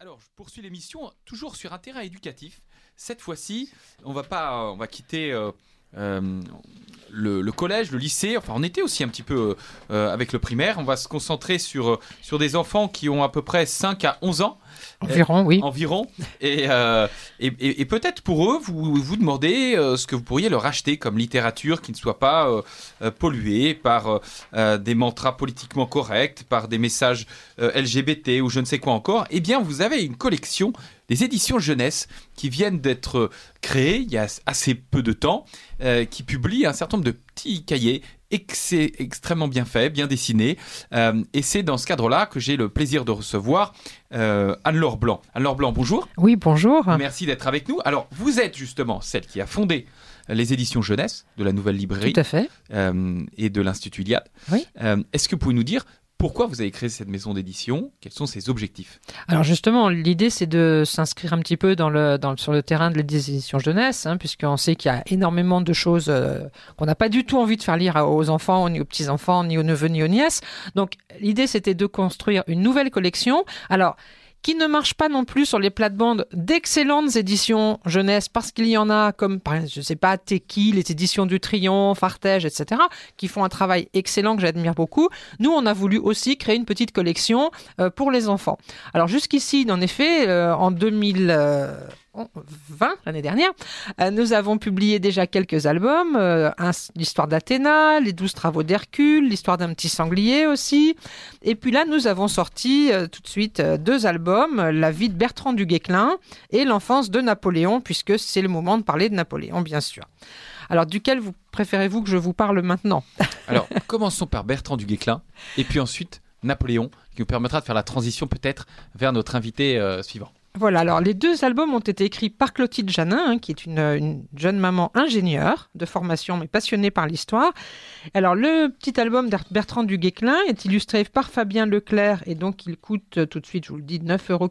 Alors, je poursuis l'émission toujours sur un terrain éducatif. Cette fois-ci, on va pas, on va quitter euh, le, le collège, le lycée. Enfin, on était aussi un petit peu euh, avec le primaire. On va se concentrer sur sur des enfants qui ont à peu près 5 à 11 ans. Environ, oui. environ. Et, euh, et, et- et peut-être pour eux, vous vous demandez euh, ce que vous pourriez leur acheter comme littérature qui ne soit pas euh, euh, polluée par euh, euh, des mantras politiquement corrects, par des messages euh, LGBT ou je ne sais quoi encore. Eh bien, vous avez une collection des éditions jeunesse qui viennent d'être créées il y a assez peu de temps, euh, qui publient un certain nombre de petits cahiers extrêmement bien faits, bien dessinés. Euh, et c'est dans ce cadre-là que j'ai le plaisir de recevoir euh, Anne-Laure Blanc. Anne-Laure Blanc, bonjour. Oui, bonjour. Merci d'être avec nous. Alors, vous êtes justement celle qui a fondé les éditions jeunesse de la Nouvelle Librairie Tout à fait. euh, et de l'Institut Iliade. Oui. Euh, Est-ce que vous pouvez nous dire pourquoi vous avez créé cette maison d'édition? Quels sont ses objectifs? Alors justement, l'idée c'est de s'inscrire un petit peu sur le terrain de l'édition jeunesse, hein, puisqu'on sait qu'il y a énormément de choses euh, qu'on n'a pas du tout envie de faire lire aux enfants, ni aux petits-enfants, ni aux neveux, ni aux nièces. Donc l'idée c'était de construire une nouvelle collection. Alors qui ne marche pas non plus sur les plates-bandes d'excellentes éditions jeunesse, parce qu'il y en a comme, je ne sais pas, Teki, les éditions du Triomphe, Artege, etc., qui font un travail excellent que j'admire beaucoup. Nous, on a voulu aussi créer une petite collection euh, pour les enfants. Alors jusqu'ici, en effet, euh, en 2000... 20 l'année dernière, euh, nous avons publié déjà quelques albums, euh, l'histoire d'Athéna, les douze travaux d'Hercule, l'histoire d'un petit sanglier aussi. Et puis là, nous avons sorti euh, tout de suite deux albums, La vie de Bertrand du Guesclin et L'enfance de Napoléon, puisque c'est le moment de parler de Napoléon, bien sûr. Alors, duquel vous préférez-vous que je vous parle maintenant? Alors, commençons par Bertrand du Guesclin, et puis ensuite Napoléon, qui nous permettra de faire la transition peut-être vers notre invité suivant. Voilà, alors les deux albums ont été écrits par Clotilde Janin, hein, qui est une, une jeune maman ingénieure de formation, mais passionnée par l'histoire. Alors le petit album d'Ar- Bertrand du Guesclin est illustré par Fabien Leclerc, et donc il coûte euh, tout de suite, je vous le dis, 9,90 euros,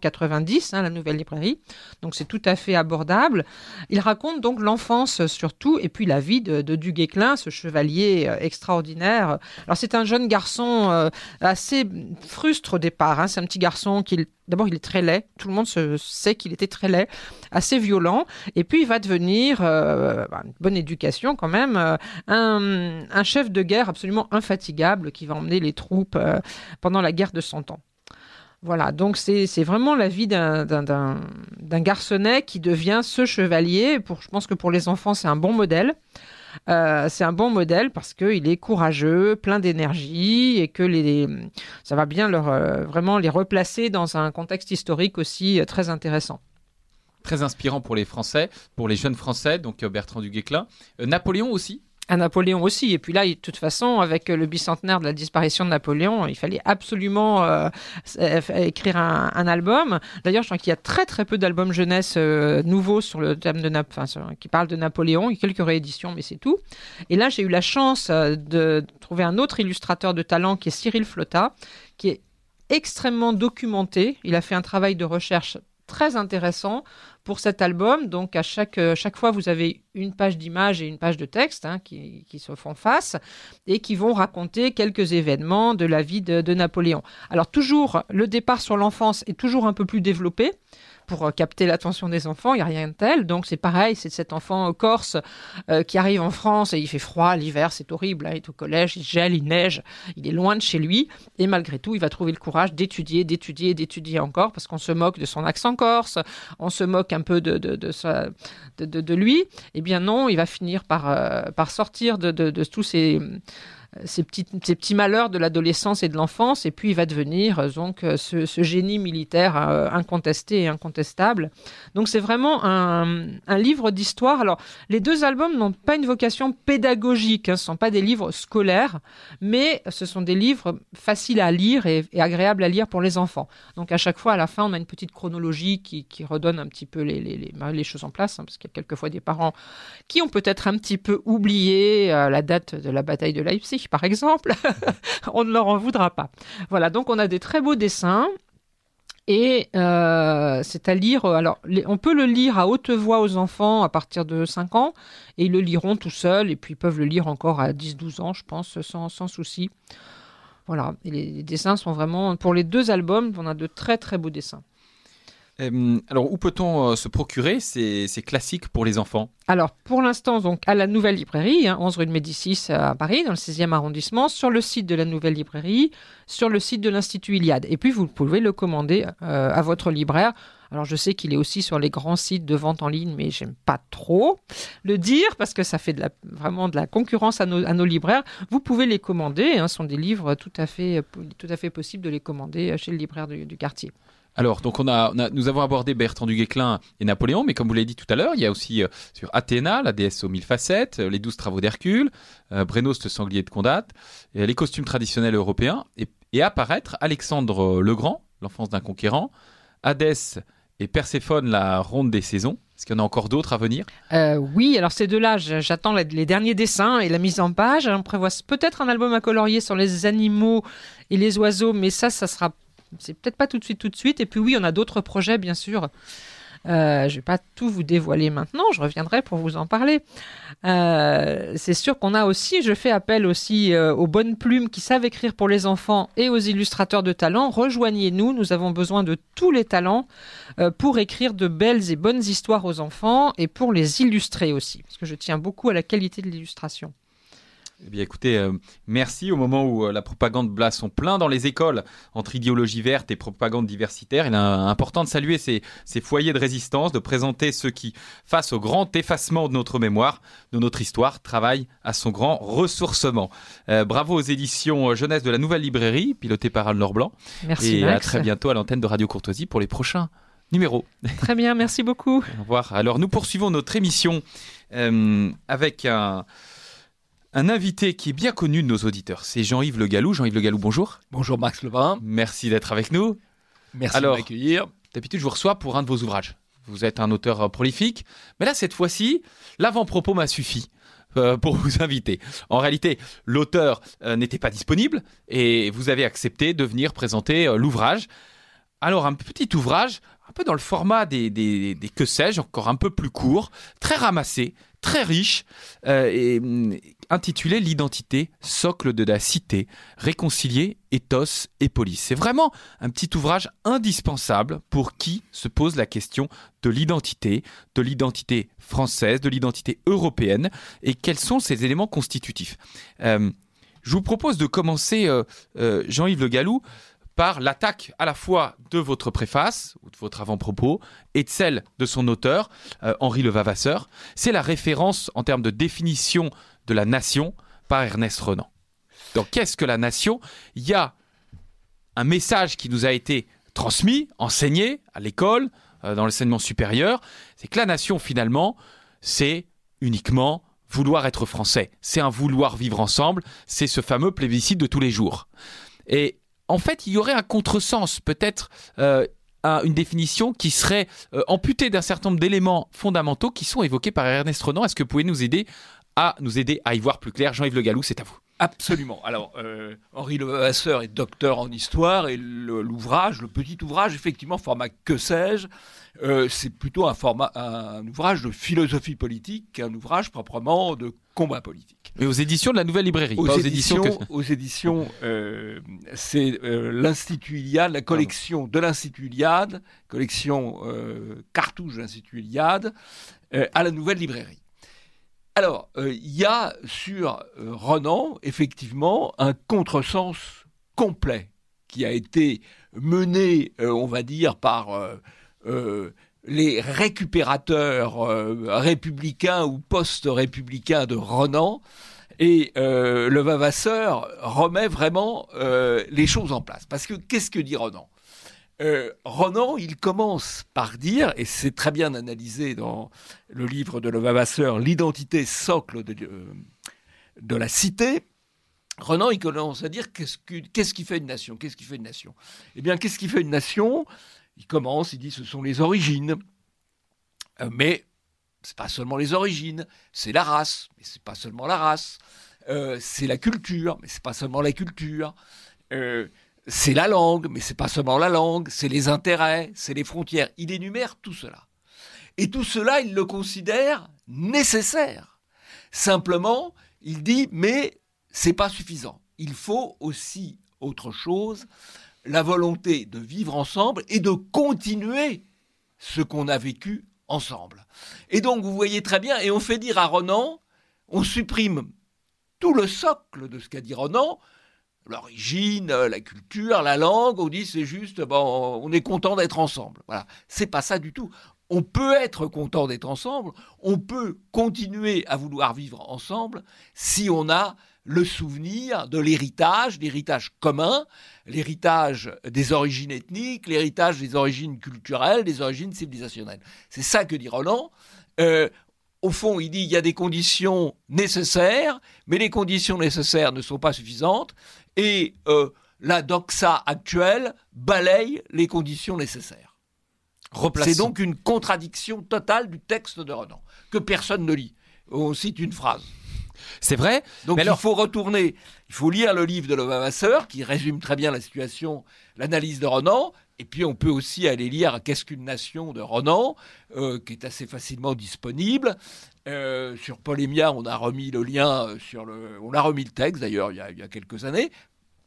hein, la nouvelle librairie. Donc c'est tout à fait abordable. Il raconte donc l'enfance euh, surtout, et puis la vie de, de du ce chevalier euh, extraordinaire. Alors c'est un jeune garçon euh, assez frustre au départ. hein. C'est un petit garçon qui, d'abord, il est très laid. Tout le monde sait qu'il était très laid, assez violent. Et puis il va devenir, euh, bah, bonne éducation quand même, euh, un, chef de guerre absolument infatigable qui va emmener les troupes euh, pendant la guerre de Cent Ans. Voilà, donc c'est vraiment la vie d'un garçonnet qui devient ce chevalier. Pour, je pense que pour les enfants, c'est un bon modèle. Euh, c'est un bon modèle parce qu'il est courageux, plein d'énergie et que les, ça va bien leur, euh, vraiment les replacer dans un contexte historique aussi euh, très intéressant. Très inspirant pour les Français, pour les jeunes Français, donc Bertrand du Guesclin. Euh, Napoléon aussi À Napoléon aussi. Et puis là, de toute façon, avec euh, le bicentenaire de la disparition de Napoléon, il fallait absolument euh, euh, écrire un, album. D'ailleurs, je crois qu'il y a très très peu d'albums jeunesse nouveaux sur le thème de qui parlent de Napoléon. Il y a quelques rééditions, mais c'est tout. Et là, j'ai eu la chance de trouver un autre illustrateur de talent qui est Cyril Flotta, qui est extrêmement documenté. Il a fait un travail de recherche très intéressant pour cet album. Donc, à chaque, euh, chaque fois, vous avez une page d'image et une page de texte hein, qui, qui se font face et qui vont raconter quelques événements de la vie de, de Napoléon. Alors, toujours, le départ sur l'enfance est toujours un peu plus développé pour euh, capter l'attention des enfants, il n'y a rien de tel. Donc c'est pareil, c'est cet enfant euh, corse euh, qui arrive en France et il fait froid, l'hiver c'est horrible, hein, il est au collège, il gèle, il neige, il est loin de chez lui et malgré tout il va trouver le courage d'étudier, d'étudier, d'étudier encore parce qu'on se moque de son accent corse, on se moque un peu de, de, de, lui. Eh bien non, il va finir par, par sortir de, de tous ces ces petits, malheurs de l'adolescence et de l'enfance, et puis il va devenir euh, donc euh, ce, génie militaire euh, incontesté et incontestable. Donc c'est vraiment un, livre d'histoire. Alors les deux albums n'ont pas une vocation pédagogique, hein, ce ne sont pas des livres scolaires, mais ce sont des livres faciles à lire et, agréables à lire pour les enfants. Donc à chaque fois, à la fin, on a une petite chronologie qui, redonne un petit peu les, les choses en place, hein, parce qu'il y a quelquefois des parents qui ont peut-être un petit peu oublié la date de la bataille de Leipzig, par exemple. on ne leur en voudra pas. Voilà, donc on a des très beaux dessins. Et euh, c'est à lire, euh, alors on peut le lire à haute voix aux enfants à partir de 5 ans, et ils le liront tout seuls, et puis ils peuvent le lire encore à 10-12 ans, je pense, sans, sans souci. Voilà, les dessins sont vraiment, pour les deux albums, on a de très très beaux dessins. Euh, alors, où peut-on euh, se procurer ces, ces classiques pour les enfants? Alors, pour l'instant, donc à la Nouvelle Librairie, hein, 11 rue de Médicis à Paris, dans le 6e arrondissement, sur le site de la Nouvelle Librairie, sur le site de l'Institut Iliade. Et puis, vous pouvez le commander euh, à votre libraire. Alors, je sais qu'il est aussi sur les grands sites de vente en ligne, mais j'aime pas trop le dire parce que ça fait vraiment de la concurrence à nos, libraires. Vous pouvez les commander. Hein, ce sont des livres tout à fait, tout à fait possible de les commander chez le libraire du quartier. Alors, donc on a, nous avons abordé Bertrand du Guesclin et Napoléon, mais comme vous l'avez dit tout à l'heure, il y a aussi euh, sur Athéna, la déesse aux mille facettes, euh, les douze travaux d'Hercule, euh, Brénost, le sanglier de Condate, et les costumes traditionnels européens, et, et apparaître Alexandre le Grand, l'enfance d'un conquérant, Hadès et Perséphone, la ronde des saisons. Est-ce qu'il y en a encore d'autres à venir? Euh, oui, alors ces deux-là, j'attends les derniers dessins et la mise en page. On prévoit peut-être un album à colorier sur les animaux et les oiseaux, mais ça, ça sera. C'est peut-être pas tout de suite, tout de suite. Et puis oui, on a d'autres projets, bien sûr. Euh, je vais pas tout vous dévoiler maintenant, je reviendrai pour vous en parler. Euh, c'est sûr qu'on a aussi, je fais appel aussi euh, aux bonnes plumes qui savent écrire pour les enfants et aux illustrateurs de talent. Rejoignez-nous, nous avons besoin de tous les talents pour écrire de belles et bonnes histoires aux enfants et pour les illustrer aussi, parce que je tiens beaucoup à la qualité de l'illustration. Eh bien, écoutez, euh, merci. Au moment où euh, la propagande blasse sont plein dans les écoles entre idéologie verte et propagande diversitaire, il est important de saluer ces, ces foyers de résistance, de présenter ceux qui, face au grand effacement de notre mémoire, de notre histoire, travaillent à son grand ressourcement. Euh, bravo aux éditions jeunesse de la Nouvelle Librairie, pilotées par Anne-Laure Blanc. Merci et à très bientôt à l'antenne de Radio Courtoisie pour les prochains numéros. Très bien, merci beaucoup. Au revoir. Alors, nous poursuivons notre émission euh, avec un, un invité qui est bien connu de nos auditeurs. C'est Jean-Yves Le Gallou. Jean-Yves Le Gallou, bonjour. Bonjour Max Lebrun, Merci d'être avec nous. merci Alors- de m'accueillir. D'habitude, je vous reçois pour un de vos ouvrages. Vous êtes un auteur euh, prolifique, mais là, cette fois-ci, l'avant-propos m'a suffi. euh, pour vous inviter. En réalité, l'auteur euh, n'était pas disponible et vous avez accepté de venir présenter euh, l'ouvrage. Alors, un petit ouvrage, un peu dans le format des, que sais-je, encore un peu plus court, très ramassé, très riche, euh, et hum, intitulé L'identité, socle de la cité, réconcilier ethos et police. C'est vraiment un petit ouvrage indispensable pour qui se pose la question de l'identité, de l'identité française, de l'identité européenne, et quels sont ces éléments constitutifs. Euh, je vous propose de commencer, euh, Jean-Yves Le Gallou, par l'attaque à la fois de votre préface, ou de votre avant-propos, et de celle de son auteur, euh, Henri Levavasseur. C'est la référence en termes de définition de la nation par Ernest Renan. Donc, qu'est-ce que la nation? Il y a un message qui nous a été transmis, enseigné à l'école, euh, dans l'enseignement supérieur, c'est que la nation, finalement, c'est uniquement vouloir être français. C'est un vouloir vivre ensemble, c'est ce fameux plébiscite de tous les jours. Et en fait, il y aurait un contresens, peut-être euh, un- une définition qui serait euh, amputée d'un certain nombre d'éléments fondamentaux qui sont évoqués par Ernest Renan. Est-ce que vous pouvez nous aider à nous aider à y voir plus clair? Jean-Yves Le Gallou, c'est à vous. Absolument. Alors, euh, Henri Levasseur est docteur en histoire et l'ouvrage, le petit ouvrage, effectivement, format que sais-je, euh, c'est plutôt un un, ouvrage de philosophie politique qu'un ouvrage proprement de combat politique. Mais aux éditions de la Nouvelle Librairie, Aux pas éditions, que- aux éditions, euh, c'est euh, l'Institut Iliade, la collection de l'Institut Iliade, collection euh, cartouche de l'Institut Iliade, à la Nouvelle Librairie. Alors, il y a sur Renan, effectivement, un contresens complet qui a été mené, on va dire, par les récupérateurs euh, républicains ou post-républicains de Renan. Et euh, le Vavasseur remet vraiment euh, les choses en place. Parce que qu'est-ce que dit Renan? Euh, Renan, il commence par dire, et c'est très bien analysé dans le livre de Le Vavasseur, L'identité socle de, la cité, Renan, il commence à dire qu'est-ce, que- qu'est-ce qui fait une nation? Qu'est-ce qui fait une nation? Eh bien, qu'est-ce qui fait une nation? Il commence, il dit ce sont les origines. Euh, mais c'est pas seulement les origines, c'est la race, mais c'est pas seulement la race. Euh, c'est la culture, mais c'est pas seulement la culture. Euh, c'est la langue, mais c'est pas seulement la langue, c'est les intérêts, c'est les frontières. Il énumère tout cela. Et tout cela, il le considère nécessaire. Simplement, il dit, mais c'est pas suffisant. Il faut aussi autre chose, la volonté de vivre ensemble et de continuer ce qu'on a vécu ensemble. Et donc, vous voyez très bien, et on fait dire à Renan, on supprime tout le socle de ce qu'a dit Renan, l'origine, la culture, la langue, on dit c'est juste, bon, on est content d'être ensemble. Voilà, c'est pas ça du tout. On peut être content d'être ensemble, on peut continuer à vouloir vivre ensemble si on a le souvenir de l'héritage, l'héritage commun, l'héritage des origines ethniques, l'héritage des origines culturelles, des origines civilisationnelles. C'est ça que dit Roland. Euh, au fond, il dit qu'il y a des conditions nécessaires, mais les conditions nécessaires ne sont pas suffisantes, et euh, la doxa actuelle balaye les conditions nécessaires. C'est donc une contradiction totale du texte de Renan, que personne ne lit. On cite une phrase. C'est vrai. Donc il faut retourner, il faut lire le livre de Levavasseur qui résume très bien la situation, l'analyse de Renan. Et puis on peut aussi aller lire Qu'est-ce qu'une nation de Renan, euh, qui est assez facilement disponible. Euh, sur Polémia, on a remis le lien euh, sur le, on a remis le texte d'ailleurs il, y a quelques années.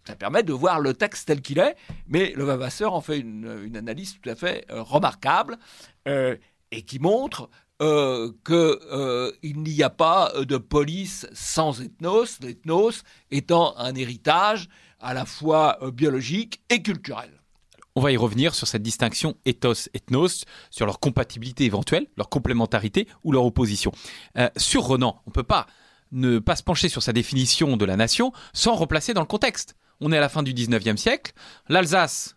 Ça permet de voir le texte tel qu'il est, mais le Vavasseur en fait une, analyse tout à fait remarquable et qui montre euh, qu'il euh, n'y a pas de police sans ethnos, l'ethnos étant un héritage à la fois euh, biologique et culturel. On va y revenir sur cette distinction ethos-ethnos, sur leur compatibilité éventuelle, leur complémentarité ou leur opposition. sur Renan, on ne peut pas ne pas se pencher sur sa définition de la nation sans replacer dans le contexte. On est à la fin du 19e siècle, l'Alsace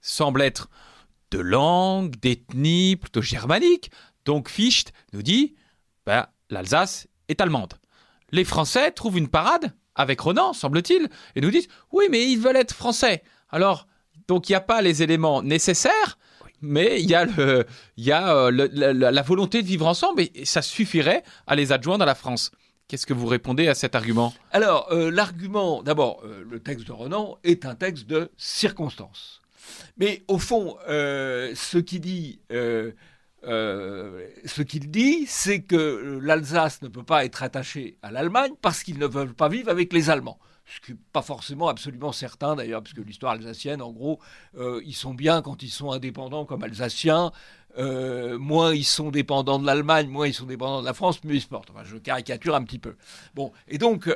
semble être de langue, d'ethnie plutôt germanique, donc Fichte nous dit, ben, l'Alsace est allemande. Les Français trouvent une parade avec Renan, semble-t-il, et nous disent, oui, mais ils veulent être français. Alors, donc il n'y a pas les éléments nécessaires, mais il y a, le, y a euh, la, volonté de vivre ensemble, et, ça suffirait à les adjoindre à la France. Qu'est-ce que vous répondez à cet argument? Alors, euh, l'argument, d'abord, euh, le texte de Renan est un texte de circonstance. Mais au fond, ce qui dit euh, ce qu'il dit, c'est que l'Alsace ne peut pas être attachée à l'Allemagne parce qu'ils ne veulent pas vivre avec les Allemands. Ce qui n'est pas forcément absolument certain d'ailleurs, parce que l'histoire alsacienne, en gros, euh, ils sont bien quand ils sont indépendants comme Alsaciens. Euh, moins ils sont dépendants de l'Allemagne, moins ils sont dépendants de la France, mieux ils se portent. Enfin, je caricature un petit peu. Bon, et donc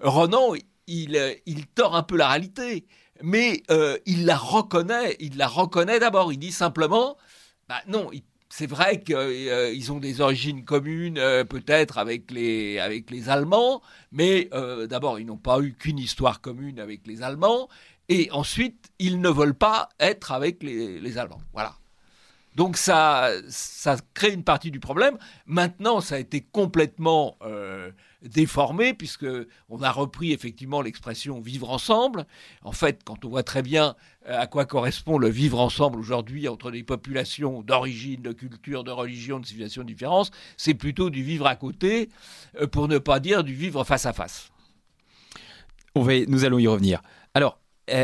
Renan, il, tord un peu la réalité, mais il la reconnaît. Il la reconnaît d'abord. Il dit simplement, bah non, il c'est vrai qu'ils euh, ont des origines communes, euh, peut-être avec les, avec les Allemands, mais euh, d'abord, ils n'ont pas eu qu'une histoire commune avec les Allemands, et ensuite, ils ne veulent pas être avec les, les Allemands. Voilà. Donc ça, ça crée une partie du problème. Maintenant, ça a été complètement euh, déformé puisque on a repris effectivement l'expression vivre ensemble. En fait, quand on voit très bien euh, à quoi correspond le vivre ensemble aujourd'hui entre des populations d'origine, de culture, de religion, de civilisation différentes, c'est plutôt du vivre à côté, euh, pour ne pas dire du vivre face à face. On va, nous allons y revenir. Alors,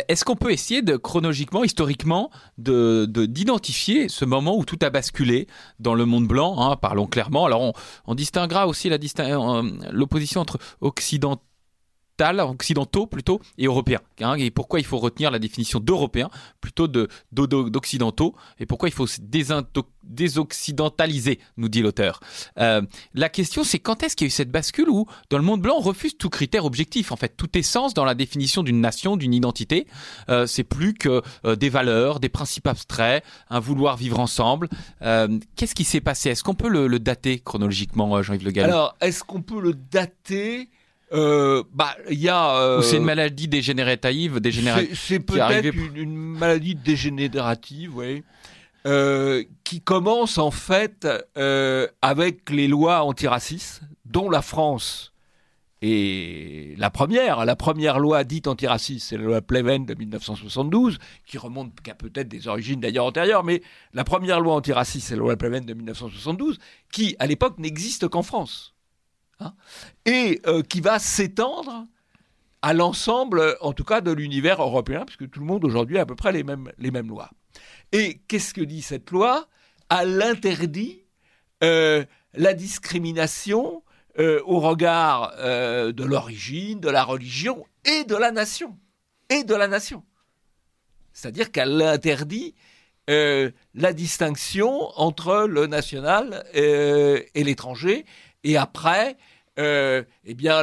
est-ce qu'on peut essayer de chronologiquement, historiquement, de, d'identifier ce moment où tout a basculé dans le monde blanc, hein, parlons clairement. Alors on, distinguera aussi euh, l'opposition entre occidentaux occidentaux plutôt, et européens. Hein, et pourquoi il faut retenir la définition d'européens plutôt de, d'occidentaux, et pourquoi il faut se désoccidentaliser, nous dit l'auteur. Euh, la question, c'est quand est-ce qu'il y a eu cette bascule où, dans le monde blanc, on refuse tout critère objectif, en fait, tout essence dans la définition d'une nation, d'une identité. Euh, c'est plus que euh, des valeurs, des principes abstraits, un vouloir vivre ensemble. qu'est-ce qui s'est passé? Est-ce qu'on peut le, dater chronologiquement, Jean-Yves Le Gall? Alors, est-ce qu'on peut le dater euh, bah, il y a. Euh, c'est une maladie dégénérative, dégénérative. C'est peut-être une, maladie dégénérative, oui, euh, qui commence en fait avec les lois antiracistes, dont la France est la première. La première loi dite antiraciste, c'est la loi Pleven de 1972, qui remonte qu'à peut-être des origines d'ailleurs antérieures, mais la première loi antiraciste, c'est la loi Pleven de 1972, qui à l'époque n'existe qu'en France. Hein, et euh, qui va s'étendre à l'ensemble, en tout cas, de l'univers européen, puisque tout le monde aujourd'hui a à peu près les mêmes, les mêmes lois. Et qu'est-ce que dit cette loi? Elle interdit euh, la discrimination euh, au regard de l'origine, de la religion et de la nation. Et de la nation. C'est-à-dire qu'elle interdit la distinction entre le national et l'étranger. Et après, eh bien,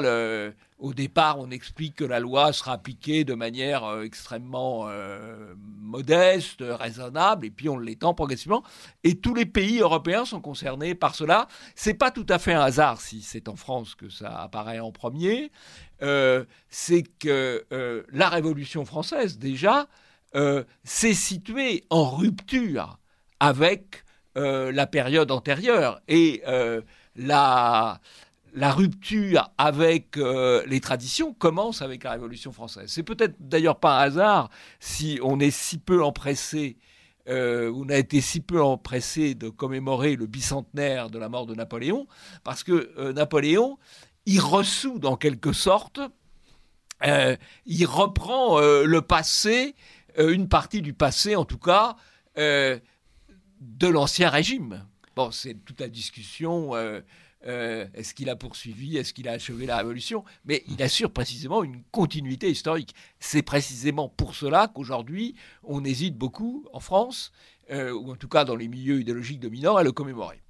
au départ, on explique que la loi sera appliquée de manière euh, extrêmement euh, modeste, raisonnable, et puis on l'étend progressivement. Et tous les pays européens sont concernés par cela. C'est pas tout à fait un hasard si c'est en France que ça apparaît en premier. Euh, c'est que la Révolution française, déjà, s'est située en rupture avec la période antérieure. Et la rupture avec euh, les traditions commence avec la Révolution française. C'est peut-être d'ailleurs pas hasard si on est si peu empressé, euh, on a été si peu empressé de commémorer le bicentenaire de la mort de Napoléon, parce que euh, Napoléon, il ressout en quelque sorte, il reprend le passé, une partie du passé en tout cas, de l'ancien régime. Bon, c'est toute la discussion euh, est-ce qu'il a poursuivi Est-ce qu'il a achevé la révolution Mais il assure précisément une continuité historique. C'est précisément pour cela qu'aujourd'hui, on hésite beaucoup en France, euh, ou en tout cas dans les milieux idéologiques dominants, à le commémorer.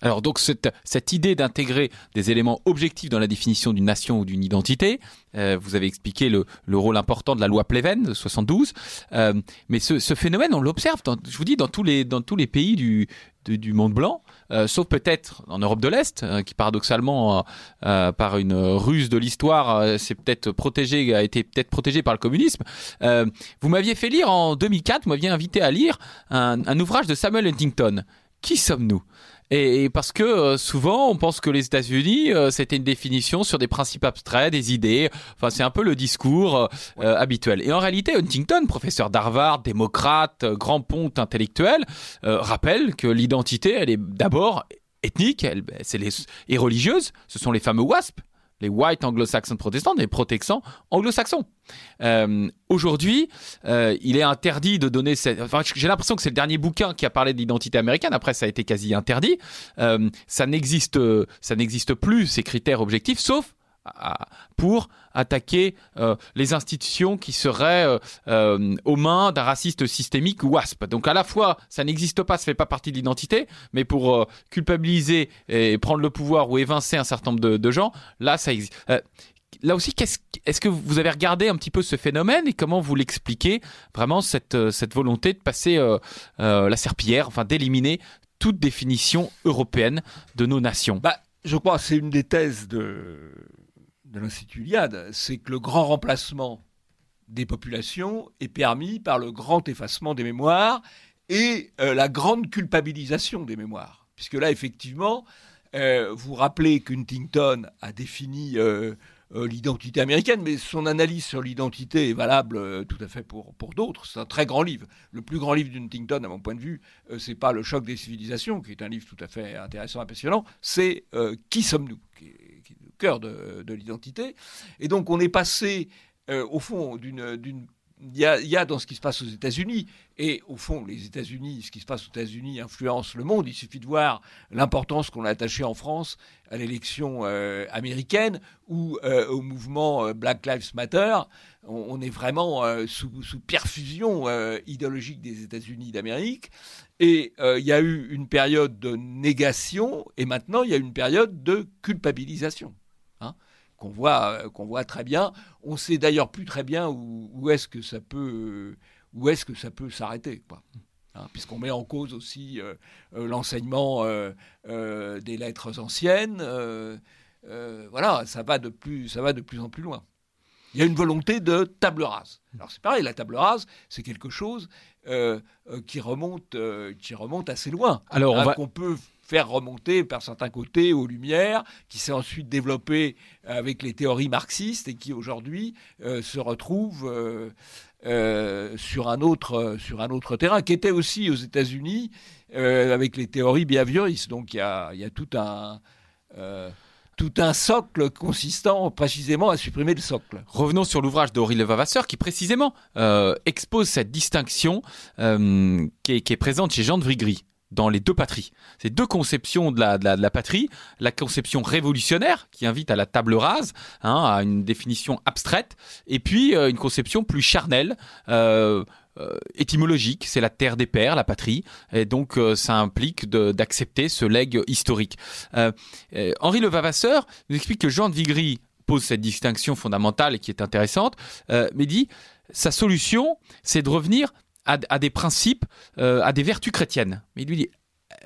Alors donc cette, cette idée d'intégrer des éléments objectifs dans la définition d'une nation ou d'une identité, euh, vous avez expliqué le, le, rôle important de la loi Pleven de 72, euh, mais ce, phénomène on l'observe, je vous dis, dans tous les, dans tous les pays du, du, monde blanc, euh, sauf peut-être en Europe de l'Est, euh, qui paradoxalement, par une ruse de l'histoire, c'est peut-être protégé, a été peut-être protégé par le communisme. vous m'aviez fait lire en 2004, vous m'aviez invité à lire un, un ouvrage de Samuel Huntington. Qui sommes-nous? Et, parce que euh, souvent on pense que les États-Unis euh, c'était une définition sur des principes abstraits, des idées. Enfin c'est un peu le discours euh, habituel. Et en réalité Huntington, professeur d'Harvard, démocrate, grand ponte intellectuel, rappelle que l'identité elle est d'abord ethnique, elle, c'est les, et religieuse. Ce sont les fameux WASP, les white anglo-saxons protestants, les protestants anglo-saxons. Euh, Aujourd'hui, euh, il est interdit de donner cette... Enfin, j'ai l'impression que c'est le dernier bouquin qui a parlé de l'identité américaine. Après, ça a été quasi interdit. Euh, ça n'existe, ça n'existe plus ces critères objectifs, sauf pour attaquer euh, les institutions qui seraient euh, euh, aux mains d'un raciste systémique ou WASP. Donc à la fois, ça n'existe pas, ça fait pas partie de l'identité, mais pour culpabiliser et prendre le pouvoir ou évincer un certain nombre de, gens, là, ça existe. Là aussi, est-ce que vous avez regardé un petit peu ce phénomène et comment vous l'expliquez vraiment cette, cette volonté de passer la serpillière, enfin d'éliminer toute définition européenne de nos nations? Bah, Je crois que c'est une des thèses de, de l'Institut Iliade, c'est que le grand remplacement des populations est permis par le grand effacement des mémoires et euh, la grande culpabilisation des mémoires. Puisque là, effectivement, euh, vous rappelez qu'Huntington a défini euh, l'identité américaine, mais son analyse sur l'identité est valable tout à fait pour, pour d'autres. C'est un très grand livre. Le plus grand livre d'Huntington, à mon point de vue, c'est pas Le choc des civilisations, qui est un livre tout à fait intéressant et passionnant, c'est Qui sommes-nous cœur de, l'identité. Et donc on est passé, euh, au fond, d'une... Il y, a, dans ce qui se passe aux États-Unis, et au fond, les États-Unis, ce qui se passe aux États-Unis influence le monde. Il suffit de voir l'importance qu'on a attachée en France à l'élection euh, américaine ou euh, au mouvement Black Lives Matter. On, est vraiment sous, sous, perfusion idéologique des États-Unis d'Amérique. Et il y a eu une période de négation, et maintenant il y a une période de culpabilisation qu'on voit, euh, qu'on voit très bien. On sait d'ailleurs plus très bien où, est-ce que ça peut, où est-ce que ça peut s'arrêter, quoi. Hein, puisqu'on met en cause aussi euh, euh, l'enseignement des lettres anciennes. voilà, ça va de plus, ça va de plus en plus loin. Il y a une volonté de table rase. Alors c'est pareil, la table rase, c'est quelque chose qui remonte, qui remonte assez loin. Alors on hein, va... qu'on peut faire remonter par certains côtés aux Lumières, qui s'est ensuite développé avec les théories marxistes et qui aujourd'hui euh, se retrouve euh, euh, sur, un autre, sur un autre terrain, qui était aussi aux États-Unis avec les théories behavioristes. Donc il y a, tout un tout un socle consistant précisément à supprimer le socle. Revenons sur l'ouvrage d'Aurélie Levavasseur qui précisément expose cette distinction qui, est, qui, est, présente chez Jean de Vrigry dans les deux patries. C'est deux conceptions de la, patrie. La conception révolutionnaire, qui invite à la table rase, hein, à une définition abstraite, et puis euh, une conception plus charnelle, euh, étymologique, c'est la terre des pères, la patrie, et donc ça implique d'accepter ce legs historique. Henri Levavasseur nous explique que Jean de Vigry pose cette distinction fondamentale et qui est intéressante, mais dit sa solution, c'est de revenir à, des principes, à des vertus chrétiennes. Mais il lui dit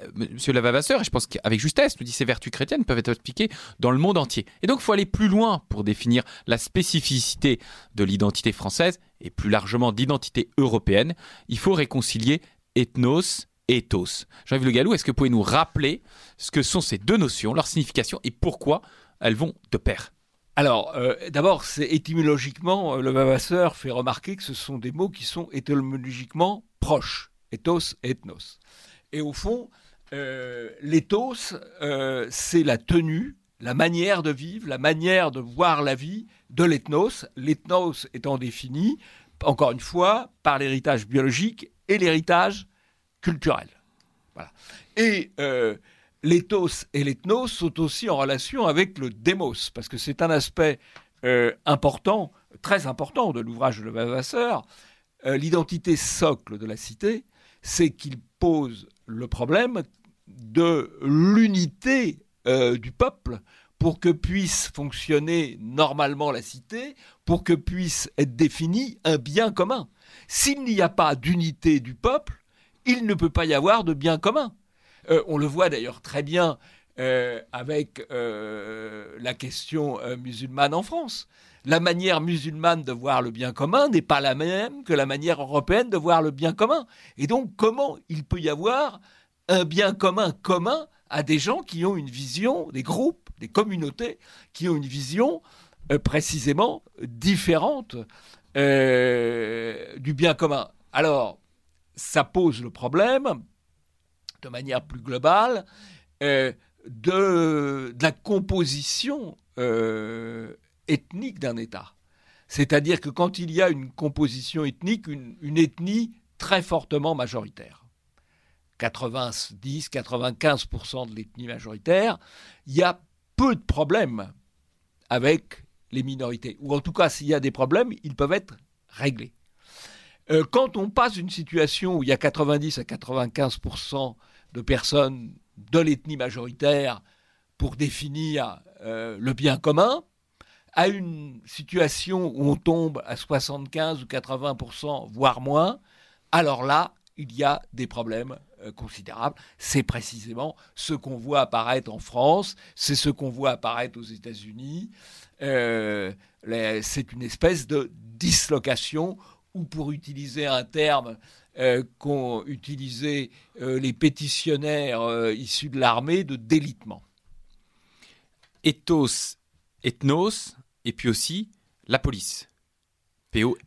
euh, Monsieur Lavavasseur, et je pense qu'avec justesse, nous dit ces vertus chrétiennes peuvent être appliquées dans le monde entier. Et donc, il faut aller plus loin pour définir la spécificité de l'identité française et plus largement d'identité européenne. Il faut réconcilier ethnos et ethos. Jean-Yves Le Gallou, est-ce que vous pouvez nous rappeler ce que sont ces deux notions, leur signification et pourquoi elles vont de pair? Alors, euh, d'abord, c'est étymologiquement, euh, le Vavasseur fait remarquer que ce sont des mots qui sont étymologiquement proches, ethos et ethnos. Et au fond, euh, l'éthos, euh, c'est la tenue, la manière de vivre, la manière de voir la vie de l'ethnos. L'ethnos étant défini, encore une fois, par l'héritage biologique et l'héritage culturel. Voilà. Et l'éthos et l'ethnos sont aussi en relation avec le démos, parce que c'est un aspect important, très important de l'ouvrage de Levasseur. L'identité socle de la cité, c'est qu'il pose le problème de l'unité euh, du peuple pour que puisse fonctionner normalement la cité, pour que puisse être défini un bien commun. S'il n'y a pas d'unité du peuple, il ne peut pas y avoir de bien commun. Euh, on le voit d'ailleurs très bien euh, avec la question musulmane en France. La manière musulmane de voir le bien commun n'est pas la même que la manière européenne de voir le bien commun. Et donc, comment il peut y avoir un bien commun commun à des gens qui ont une vision, des groupes, des communautés, qui ont une vision euh, précisément différente euh, du bien commun? Alors, ça pose le problème, de manière plus globale, euh, de, la composition ethnique d'un État. C'est-à-dire que quand il y a une composition ethnique, une ethnie très fortement majoritaire, 90-95% de l'ethnie majoritaire, il y a peu de problèmes avec les minorités. Ou en tout cas, s'il y a des problèmes, ils peuvent être réglés. Euh, quand on passe d'une situation où il y a 90 à 95% de personnes de l'ethnie majoritaire pour définir euh, le bien commun, à une situation où on tombe à 75 ou 80%, voire moins, alors là, il y a des problèmes euh, considérable. C'est précisément ce qu'on voit apparaître en France, c'est ce qu'on voit apparaître aux États-Unis. Euh, c'est une espèce de dislocation, ou pour utiliser un terme euh, qu'ont utilisé les pétitionnaires issus de l'armée, de délitement. Ethos, ethnos, et puis aussi la police.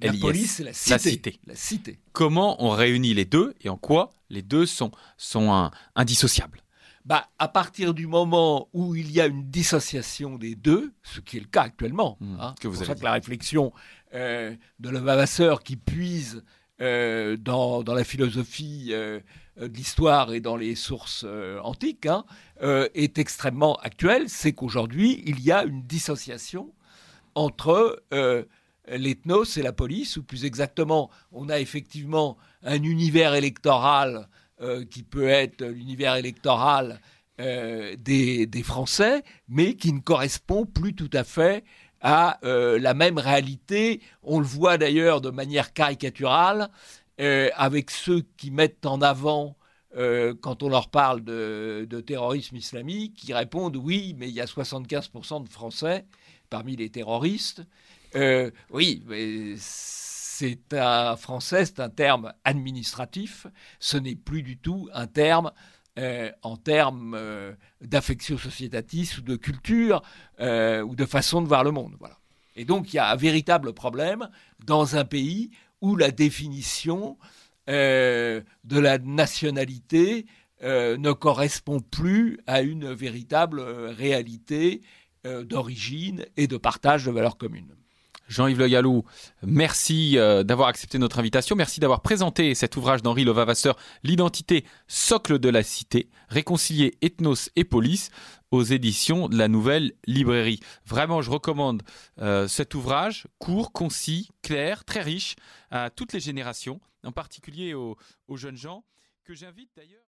La police, la cité. La cité. Comment on réunit les deux et en quoi les deux sont, sont indissociables bah, à partir du moment où il y a une dissociation des deux, ce qui est le cas actuellement, mmh, hein, c'est pour ça que la réflexion euh, de Levavasseur qui puise euh, dans, la philosophie euh, de l'histoire et dans les sources antiques hein, est extrêmement actuelle, c'est qu'aujourd'hui il y a une dissociation entre l'ethnos et la police, ou plus exactement, on a effectivement un univers électoral euh, qui peut être l'univers électoral euh, des, Français, mais qui ne correspond plus tout à fait à euh, la même réalité. On le voit d'ailleurs de manière caricaturale avec ceux qui mettent en avant quand on leur parle de, terrorisme islamique, qui répondent oui, mais il y a 75% de Français parmi les terroristes. Euh, oui, c'est un français, c'est un terme administratif. Ce n'est plus du tout un terme euh, en termes euh, d'affection sociétatis ou de culture ou de façon de voir le monde. Et donc il y a un véritable problème dans un pays où la définition de la nationalité ne correspond plus à une véritable réalité d'origine et de partage de valeurs communes. Jean-Yves Le Gallou, merci euh, d'avoir accepté notre invitation. Merci d'avoir présenté cet ouvrage d'Henri Levavasseur, L'identité, socle de la cité, réconcilier ethnos et police aux éditions de la Nouvelle Librairie. Vraiment, je recommande euh, cet ouvrage, court, concis, clair, très riche, à toutes les générations, en particulier aux, aux jeunes gens, que j'invite d'ailleurs.